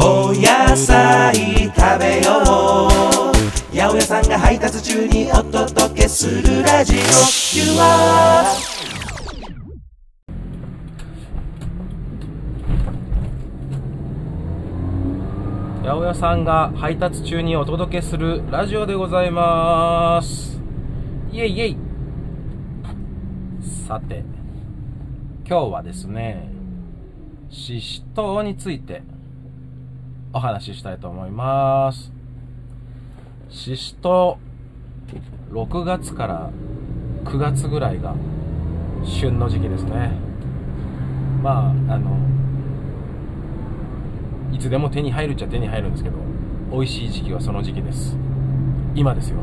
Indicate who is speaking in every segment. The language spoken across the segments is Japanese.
Speaker 1: お野菜食べよう。八百屋さんが配達中にお届けするラジオ。You are
Speaker 2: 八百屋さんが配達中にお届けするラジオでございます。イエイイエイ。さて今日はですねししとうについてお話ししたいと思います。ししと6月から9月ぐらいが旬の時期ですね。まああのいつでも手に入るっちゃ手に入るんですけど美味しい時期はその時期です。今ですよ。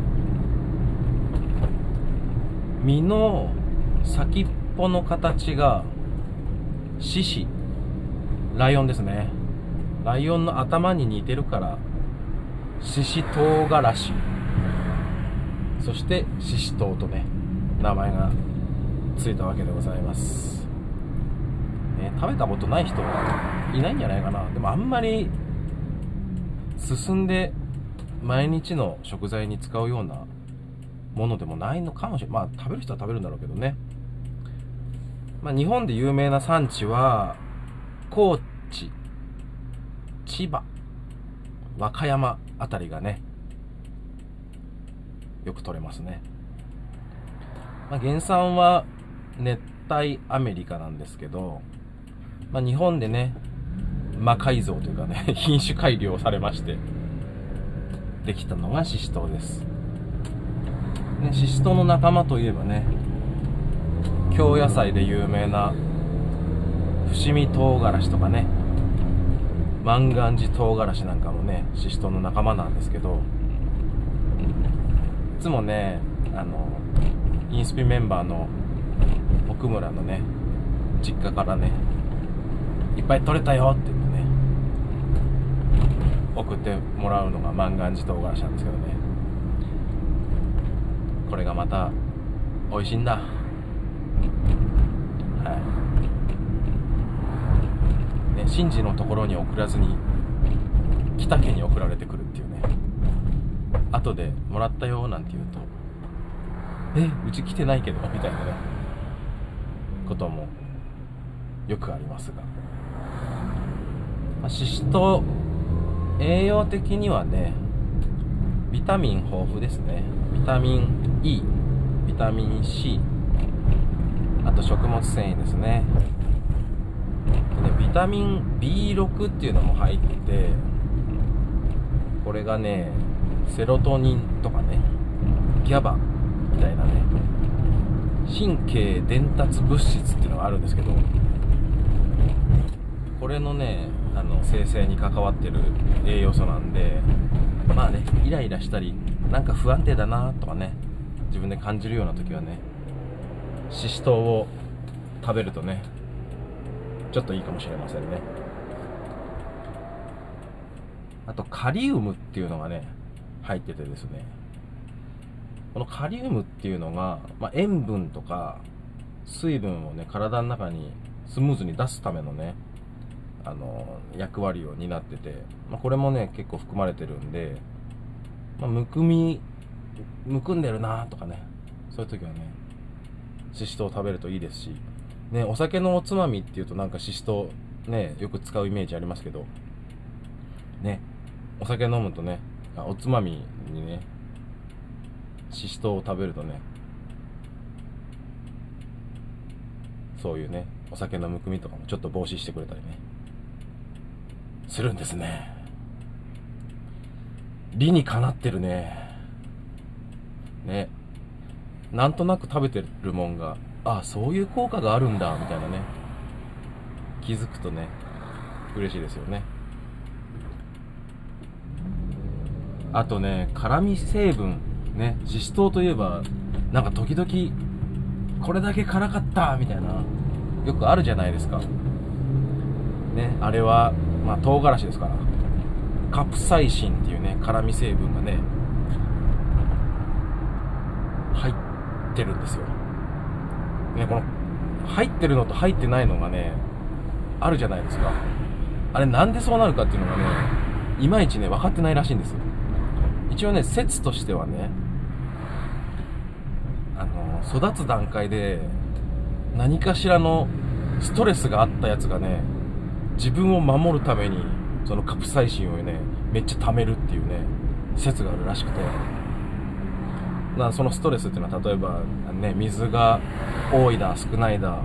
Speaker 2: 身の先っぽの形が獅子ライオンですね。ライオンの頭に似てるから獅子唐辛子そして獅子唐とね名前がついたわけでございます。ね、食べたことない人はいないんじゃないかな。でもあんまり進んで毎日の食材に使うようなものでもないのかもしれない。まあ食べる人は食べるんだろうけどね。まあ日本で有名な産地は高知。千葉和歌山あたりがねよく取れますね、まあ、原産は熱帯アメリカなんですけどまあ、日本でね魔改造というかね 品種改良されましてできたのがシシトウです。ねシシトウの仲間といえばね京野菜で有名な伏見唐辛子とかね万願寺唐辛子なんかもねシシトウの仲間なんですけどいつもねあのインスピメンバーの奥村のね実家からねいっぱい取れたよって言ってね送ってもらうのが万願寺唐辛子なんですけどね。これがまた美味しいんだ。はい。ね神事のところに送らずに北家に送られてくるっていうね。後でもらったよなんて言うとえうち来てないけどみたいなねこともよくありますが。脂質と栄養的にはねビタミン豊富ですね。ビタミン E ビタミン C あと食物繊維ですね。ビタミン B6 っていうのも入っててこれがねセロトニンとかね GABA みたいなね神経伝達物質っていうのがあるんですけどこれのねあの生成に関わってる栄養素なんでまあねイライラしたりなんか不安定だなとかね自分で感じるような時はねししとうを食べるとねちょっといいかもしれませんね。あとカリウムっていうのがね入っててですね。このカリウムっていうのが、まあ、塩分とか水分をね体の中にスムーズに出すためのねあの役割を担ってて、まあ、これもね結構含まれてるんで、まあ、むくみむくんでるなとかねそういう時はねししとう食べるといいですし、ね、お酒のおつまみっていうとなんかししとねよく使うイメージありますけど。ねお酒飲むとねおつまみにねししとうを食べるとねそういうねお酒のむくみとかもちょっと防止してくれたりねするんですね。理にかなってるね。ねなんとなく食べてるもんがあそういう効果があるんだみたいなね。気づくとね嬉しいですよね。あとね辛味成分ねししとうといえばなんか時々これだけ辛かったみたいなよくあるじゃないですか。ねあれはまあ唐辛子ですから。カプサイシンっていうね辛味成分がね入ってるんですよ。ねこの入ってるのと入ってないのがねあるじゃないですか。あれなんでそうなるかっていうのがねいまいちね分かってないらしいんですよ。一応ね説としてはねあの育つ段階で何かしらのストレスがあったやつがね自分を守るためにそのカプサイシンをねめっちゃ溜めるっていうね説があるらしくて。なそのストレスっていうのは例えばね水が多いだ少ないだ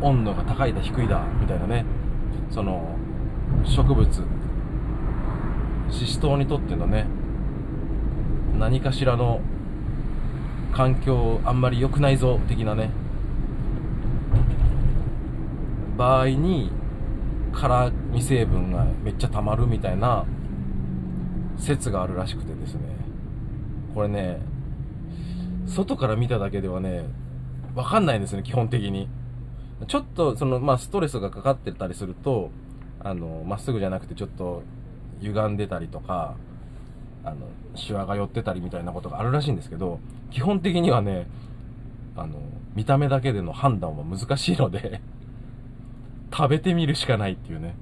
Speaker 2: 温度が高いだ低いだみたいなね。その植物シシトウにとってのね何かしらの環境あんまり良くないぞ的なね。場合に辛味成分がめっちゃ溜まるみたいな説があるらしくてですね。これね外から見ただけではねわかんないんですね基本的に。ちょっとそのまあストレスがかかってたりするとあのまっすぐじゃなくてちょっと歪んでたりとかあのシワが寄ってたりみたいなことがあるらしいんですけど基本的にはねあの見た目だけでの判断は難しいので 食べてみるしかないっていうね。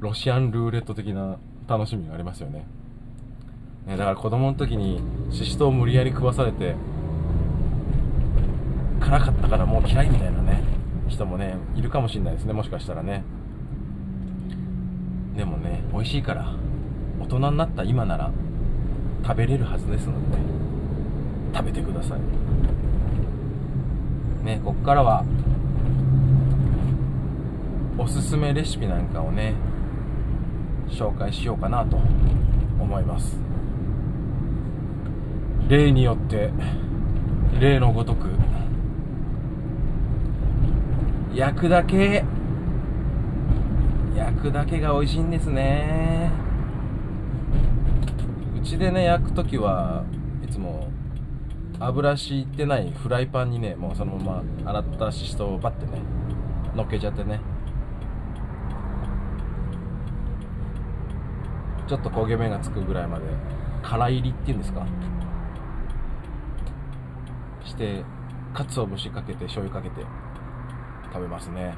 Speaker 2: ロシアンルーレット的な楽しみがありますよね。ねだから子供の時にシシトウを無理やり食わされて辛かったからもう嫌いみたいなね人もねいるかもしれないですねもしかしたらね。でもね美味しいから大人になった今なら食べれるはずですので、食べてください。ねこっからはおすすめレシピなんかをね紹介しようかなと思います。例によって例のごとく焼くだけ焼くだけが美味しいんですね。うちでね焼く時はいつも油敷いてないフライパンにねもうそのまま洗ったししとうをバッてね乗っけちゃってね。ちょっと焦げ目がつくぐらいまで空入りっていうんですか？て鰹節かけて醤油かけて食べますね。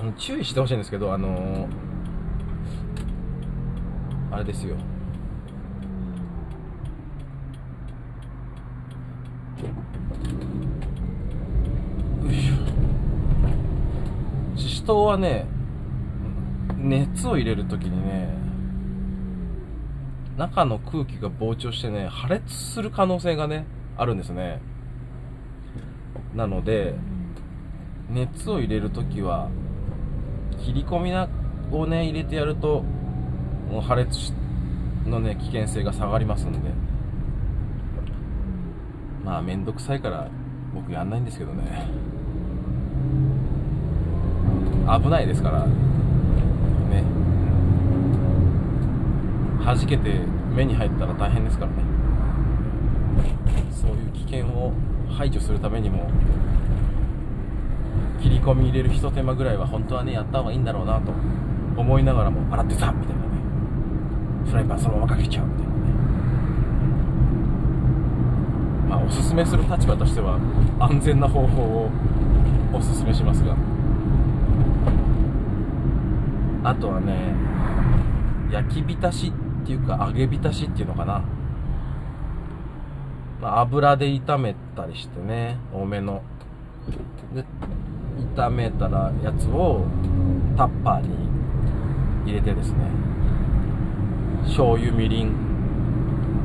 Speaker 2: あの注意してほしいんですけどあのー、あれですよ。よいしししとうはね熱を入れる時にね中の空気が膨張してね破裂する可能性がねあるんですね。なので熱を入れる時は切り込みをね入れてやるともう破裂のね危険性が下がりますんで。まあ面倒くさいから僕やんないんですけどね。危ないですからね。弾けて目に入ったら大変ですからね。そういう危険を排除するためにも切り込み入れるひと手間ぐらいは本当はねやった方がいいんだろうなと思いながらも洗ってたみたいなね。フライパンそのままかけちゃうみたいなね。まあおすすめする立場としては安全な方法をおすすめしますが。あとはね焼き浸しっていうか揚げ浸しっていうのかな、まあ、油で炒めたりしてね多めの。で炒めたらやつをタッパーに入れてですね醤油みりん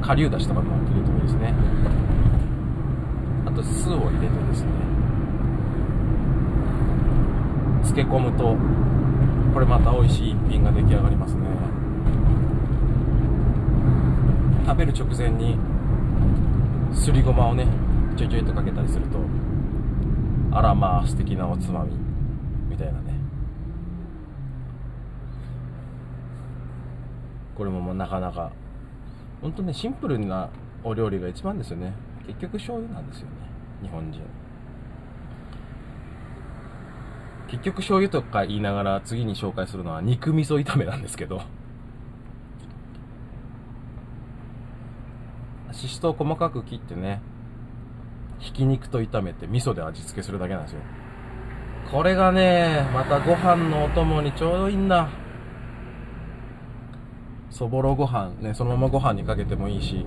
Speaker 2: 顆粒だしとかも入れてもいいですね。あと酢を入れてですね漬け込むとこれまた美味しい一品が出来上がりますね。食べる直前にすりごまをねちょいちょいとかけたりするとあらまあ素敵なおつまみみたいなね。これもなかなか本当ねシンプルなお料理が一番ですよね。結局醤油なんですよね日本人。結局醤油とか言いながら次に紹介するのは肉味噌炒めなんですけど。ししとう細かく切ってねひき肉と炒めて味噌で味付けするだけなんですよ。これがねまたご飯のお供にちょうどいいんだ。そぼろご飯ねそのままご飯にかけてもいいし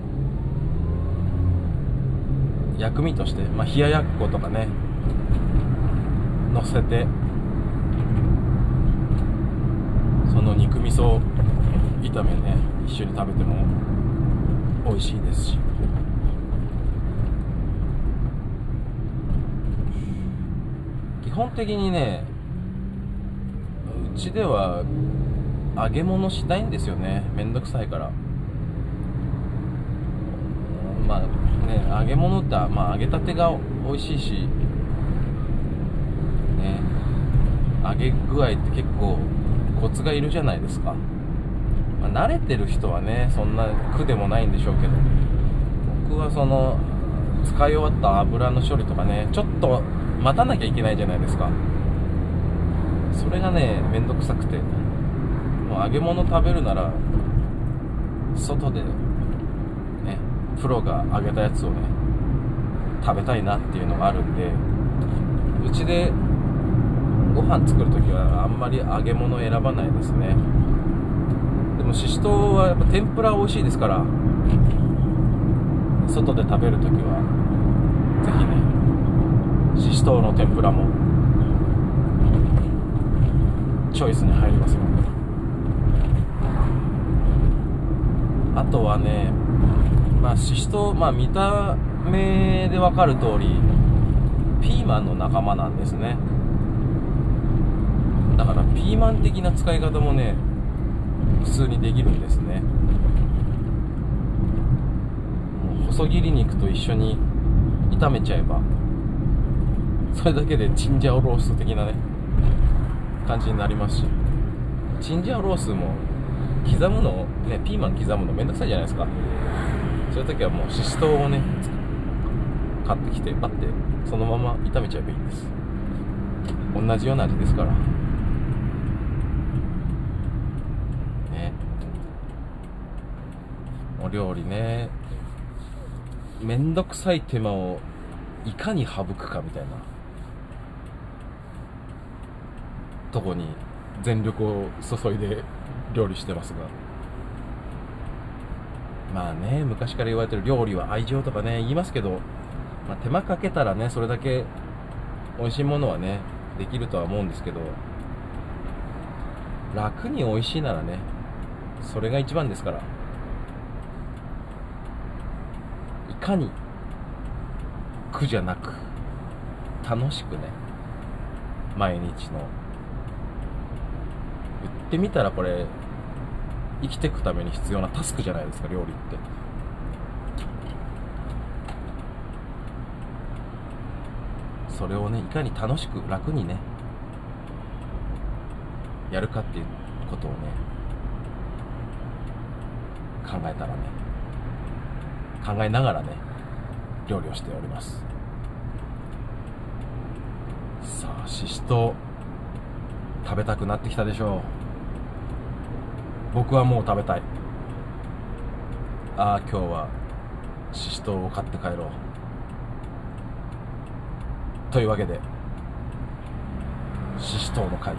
Speaker 2: 薬味として、まあ、冷ややっことかね乗せてその肉味噌炒めね一緒に食べても美味しいですし。基本的にねうちでは揚げ物しないんですよね。めんどくさいから。まあね揚げ物ってまあ揚げたてが美味しいし。ね揚げ具合って結構コツがいるじゃないですか、まあ、慣れてる人はねそんな苦でもないんでしょうけど僕はその使い終わった油の処理とかねちょっと待たなきゃいけないじゃないですか。それがねめんどくさくてもう揚げ物食べるなら外でねプロが揚げたやつをね食べたいなっていうのがあるんでうちでご飯作るときはあんまり揚げ物選ばないですね。もししとうはやっぱ天ぷら美味しいですから外で食べるときはぜひねししとうの天ぷらもチョイスに入りますよ。あとはねまあししとうまあ見た目で分かる通りピーマンの仲間なんですね。だからピーマン的な使い方もね普通にできるんですね。細切り肉と一緒に炒めちゃえばそれだけでチンジャオロース的なね感じになりますし。チンジャオロースも刻むのねピーマン刻むのめんどくさいじゃないですか。そういう時はもうししとうをね買ってきてパッてそのまま炒めちゃえばいいんです。同じような味ですからね料理ね。めんどくさい手間をいかに省くかみたいな。とこに全力を注いで料理してますが。まあね昔から言われてる料理は愛情とかね言いますけど、まあ、手間かけたらねそれだけ美味しいものはねできるとは思うんですけど楽に美味しいならねそれが一番ですからいかに苦じゃなく楽しくね毎日の言ってみたらこれ生きていくために必要なタスクじゃないですか料理って。それをねいかに楽しく楽にねやるかっていうことをね考えたらね考えながらね料理をしております。さあししとう食べたくなってきたでしょう。僕はもう食べたい。ああ今日はししとうを買って帰ろう。というわけでししとうの会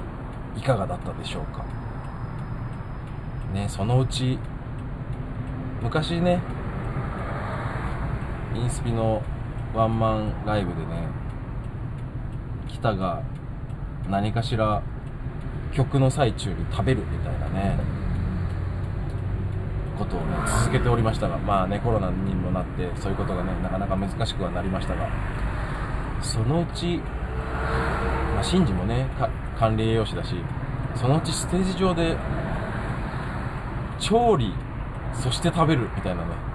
Speaker 2: いかがだったでしょうか。ねそのうち昔ねインスピのワンマンライブでね北が何かしら曲の最中に食べるみたいなねことをね続けておりましたがまあねコロナにもなってそういうことがねなかなか難しくはなりましたがそのうち、まあ、シンジもね管理栄養士だしそのうちステージ上で調理そして食べるみたいなね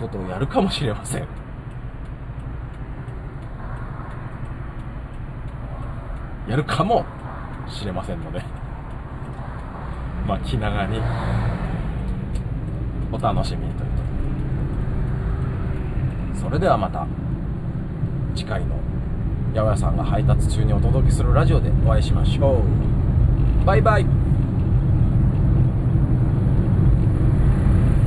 Speaker 2: ことをやるかもしれません。やるかもしれませんので。まあ気長に。お楽しみにというそれではまた次回の八百屋さんが配達中にお届けするラジオでお会いしましょう。バイバイ。